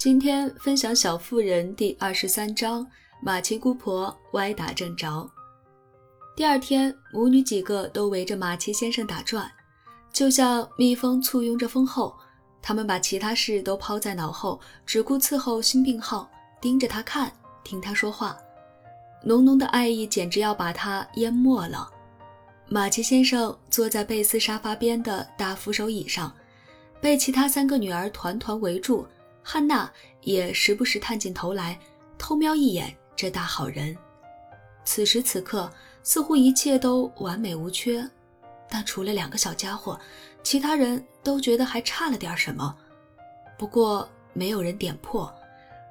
今天分享《小妇人》第二十三章：马奇姑婆歪打正着。第二天，母女几个都围着马奇先生打转，就像蜜蜂簇拥着蜂后。他们把其他事都抛在脑后，只顾伺候新病号，盯着他看，听他说话。浓浓的爱意简直要把他淹没了。马奇先生坐在贝斯沙发边的大扶手椅上，被其他三个女儿团团围住。汉娜也时不时探进头来，偷瞄一眼这大好人。此时此刻，似乎一切都完美无缺，但除了两个小家伙，其他人都觉得还差了点什么。不过没有人点破。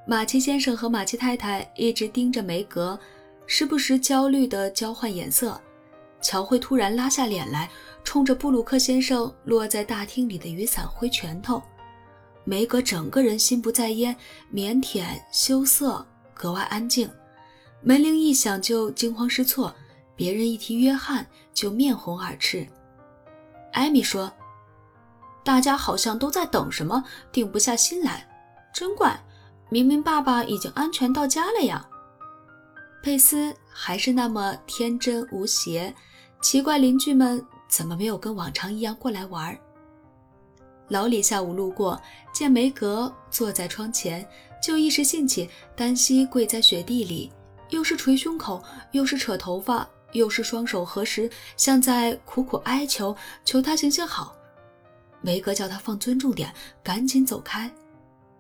马奇先生和马奇太太一直盯着梅格，时不时焦虑地交换眼色。乔会突然拉下脸来，冲着布鲁克先生落在大厅里的雨伞挥拳头。梅格整个人心不在焉，腼腆羞涩，格外安静。门铃一响就惊慌失措，别人一提约翰就面红耳赤。艾米说：“大家好像都在等什么，定不下心来，真怪！明明爸爸已经安全到家了呀。”佩斯还是那么天真无邪，奇怪邻居们怎么没有跟往常一样过来玩？老李下午路过，见梅格坐在窗前，就一时兴起，单膝跪在雪地里，又是捶胸口，又是扯头发，又是双手合十，像在苦苦哀求，求他行行好。梅格叫他放尊重点，赶紧走开。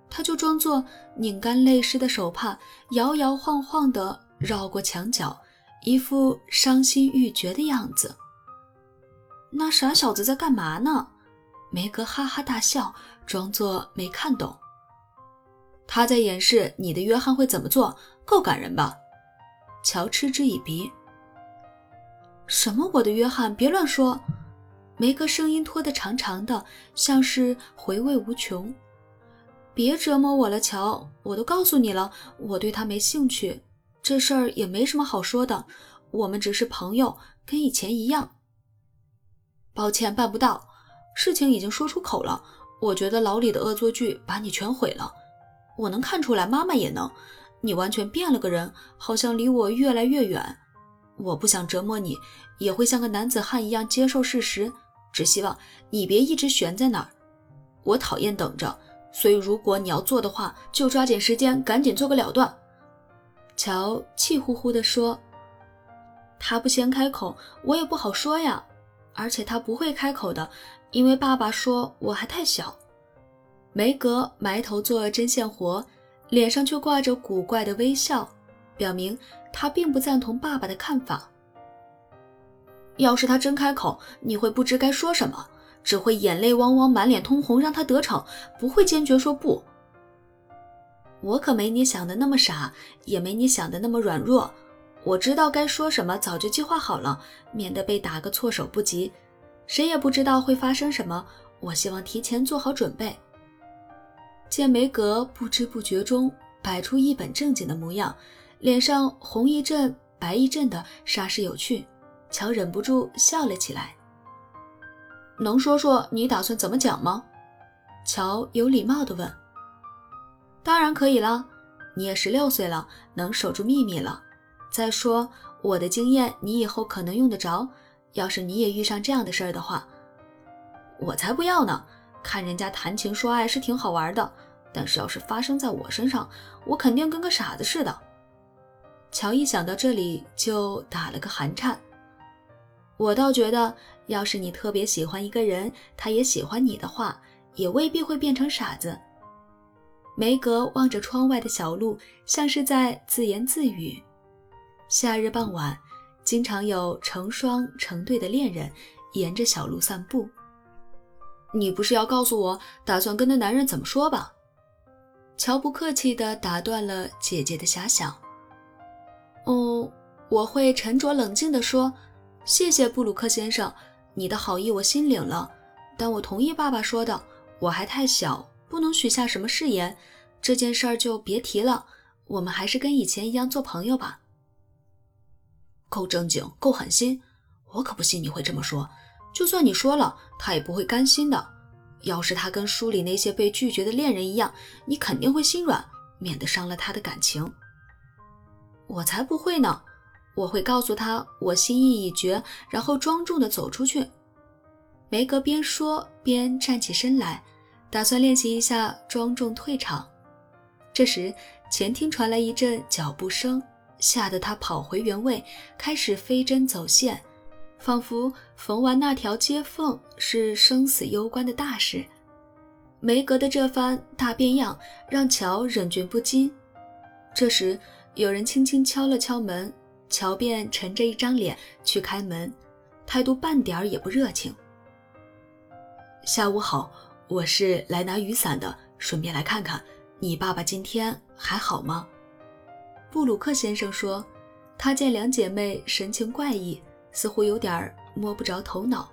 他就装作拧干泪湿的手帕，摇摇晃晃地绕过墙角，一副伤心欲绝的样子。那傻小子在干嘛呢？梅格哈哈大笑，装作没看懂。他在演示你的约翰会怎么做，够感人吧？乔嗤之以鼻。什么？我的约翰？别乱说！梅格声音拖得长长的，像是回味无穷。别折磨我了，乔！我都告诉你了，我对他没兴趣。这事儿也没什么好说的，我们只是朋友，跟以前一样。抱歉，办不到。事情已经说出口了，我觉得老李的恶作剧把你全毁了。我能看出来，妈妈也能。你完全变了个人，好像离我越来越远。我不想折磨你，也会像个男子汉一样接受事实，只希望你别一直悬在那儿。我讨厌等着，所以如果你要做的话，就抓紧时间，赶紧做个了断。乔气呼呼地说：“他不先开口，我也不好说呀。而且他不会开口的。”因为爸爸说我还太小，梅格埋头做针线活，脸上却挂着古怪的微笑，表明他并不赞同爸爸的看法。要是他真开口，你会不知该说什么，只会眼泪汪汪、满脸通红，让他得逞，不会坚决说不。我可没你想的那么傻，也没你想的那么软弱，我知道该说什么，早就计划好了，免得被打个措手不及。谁也不知道会发生什么，我希望提前做好准备。见梅格不知不觉中摆出一本正经的模样，脸上红一阵白一阵的，煞是有趣。乔忍不住笑了起来。能说说你打算怎么讲吗？乔有礼貌地问。当然可以了，你也十六岁了，能守住秘密了。再说我的经验，你以后可能用得着。要是你也遇上这样的事儿的话，我才不要呢！看人家谈情说爱是挺好玩的，但是要是发生在我身上，我肯定跟个傻子似的。乔一想到这里就打了个寒颤。我倒觉得，要是你特别喜欢一个人，他也喜欢你的话，也未必会变成傻子。梅格望着窗外的小路，像是在自言自语。夏日傍晚。经常有成双成对的恋人沿着小路散步。你不是要告诉我打算跟那男人怎么说吧？乔不客气地打断了姐姐的遐想。哦，我会沉着冷静地说：“谢谢布鲁克先生，你的好意我心领了。但我同意爸爸说的，我还太小，不能许下什么誓言。这件事儿就别提了，我们还是跟以前一样做朋友吧。”够正经，够狠心，我可不信你会这么说。就算你说了，他也不会甘心的。要是他跟书里那些被拒绝的恋人一样，你肯定会心软，免得伤了他的感情。我才不会呢！我会告诉他我心意已决，然后庄重地走出去。梅格边说边站起身来，打算练习一下庄重退场。这时，前厅传来一阵脚步声，吓得他跑回原位，开始飞针走线。仿佛缝完那条接缝是生死攸关的大事，梅格的这番大变样让乔忍俊不禁。这时，有人轻轻敲了敲门，乔便沉着一张脸去开门，态度半点儿也不热情。下午好，我是来拿雨伞的，顺便来看看你爸爸今天还好吗？布鲁克先生说。他见两姐妹神情怪异。似乎有点摸不着头脑。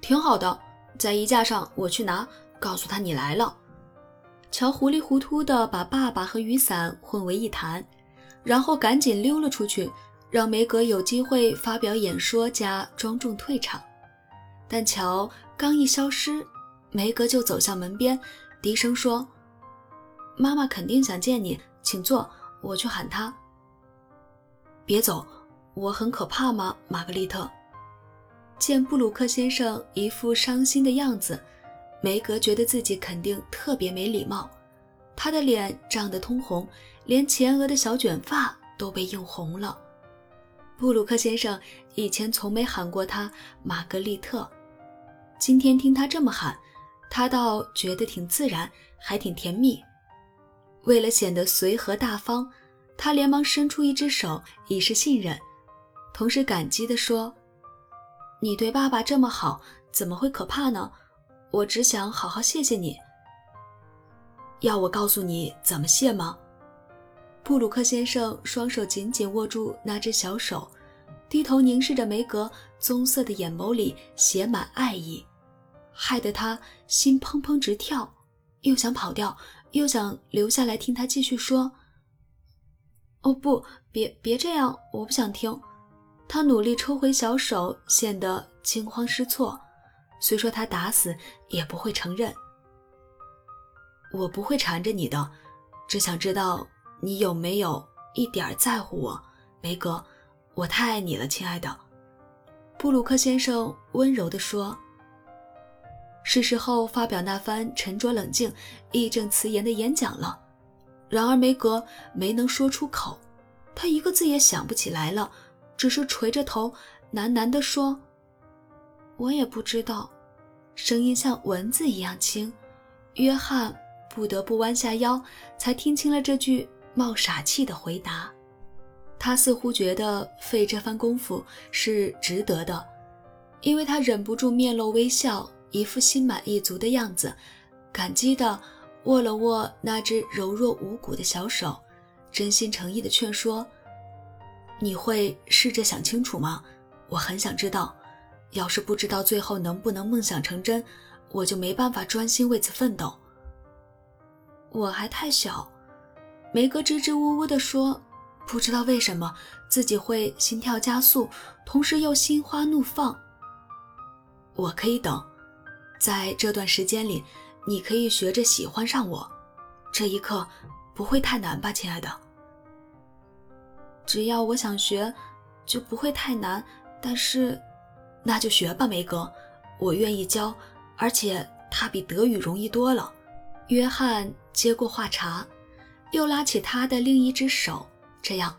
挺好的，在衣架上，我去拿，告诉他你来了。乔糊里糊涂地把爸爸和雨伞混为一谈，然后赶紧溜了出去，让梅格有机会发表演说加庄重退场。但乔刚一消失，梅格就走向门边，低声说：“妈妈肯定想见你，请坐，我去喊他。”别走。我很可怕吗，玛格丽特？见布鲁克先生一副伤心的样子，梅格觉得自己肯定特别没礼貌。他的脸涨得通红，连前额的小卷发都被映红了。布鲁克先生以前从没喊过他玛格丽特，今天听他这么喊，他倒觉得挺自然，还挺甜蜜。为了显得随和大方，他连忙伸出一只手以示信任。同时感激地说：“你对爸爸这么好，怎么会可怕呢？我只想好好谢谢你。要我告诉你怎么谢吗？”布鲁克先生双手紧紧握住那只小手，低头凝视着梅格棕色的眼眸里写满爱意，害得他心砰砰直跳，又想跑掉，又想留下来听他继续说。“哦不，别别这样，我不想听。”他努力抽回小手，显得惊慌失措。虽说他打死也不会承认。我不会缠着你的，只想知道你有没有一点在乎我，梅格。我太爱你了，亲爱的。布鲁克先生温柔地说。是时候发表那番沉着冷静、义正辞严的演讲了。然而梅格没能说出口，他一个字也想不起来了。只是垂着头，喃喃地说：“我也不知道。”声音像蚊子一样轻。约翰不得不弯下腰，才听清了这句冒傻气的回答。他似乎觉得费这番功夫是值得的，因为他忍不住面露微笑，一副心满意足的样子，感激地握了握那只柔弱无骨的小手，真心诚意地劝说。你会试着想清楚吗？我很想知道。要是不知道最后能不能梦想成真，我就没办法专心为此奋斗。我还太小，梅格支支吾吾地说，不知道为什么自己会心跳加速，同时又心花怒放。我可以等，在这段时间里，你可以学着喜欢上我。这一刻不会太难吧，亲爱的？只要我想学，就不会太难。但是，那就学吧，梅格，我愿意教，而且它比德语容易多了。约翰接过话茬，又拉起他的另一只手，这样，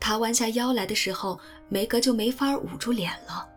他弯下腰来的时候，梅格就没法捂住脸了。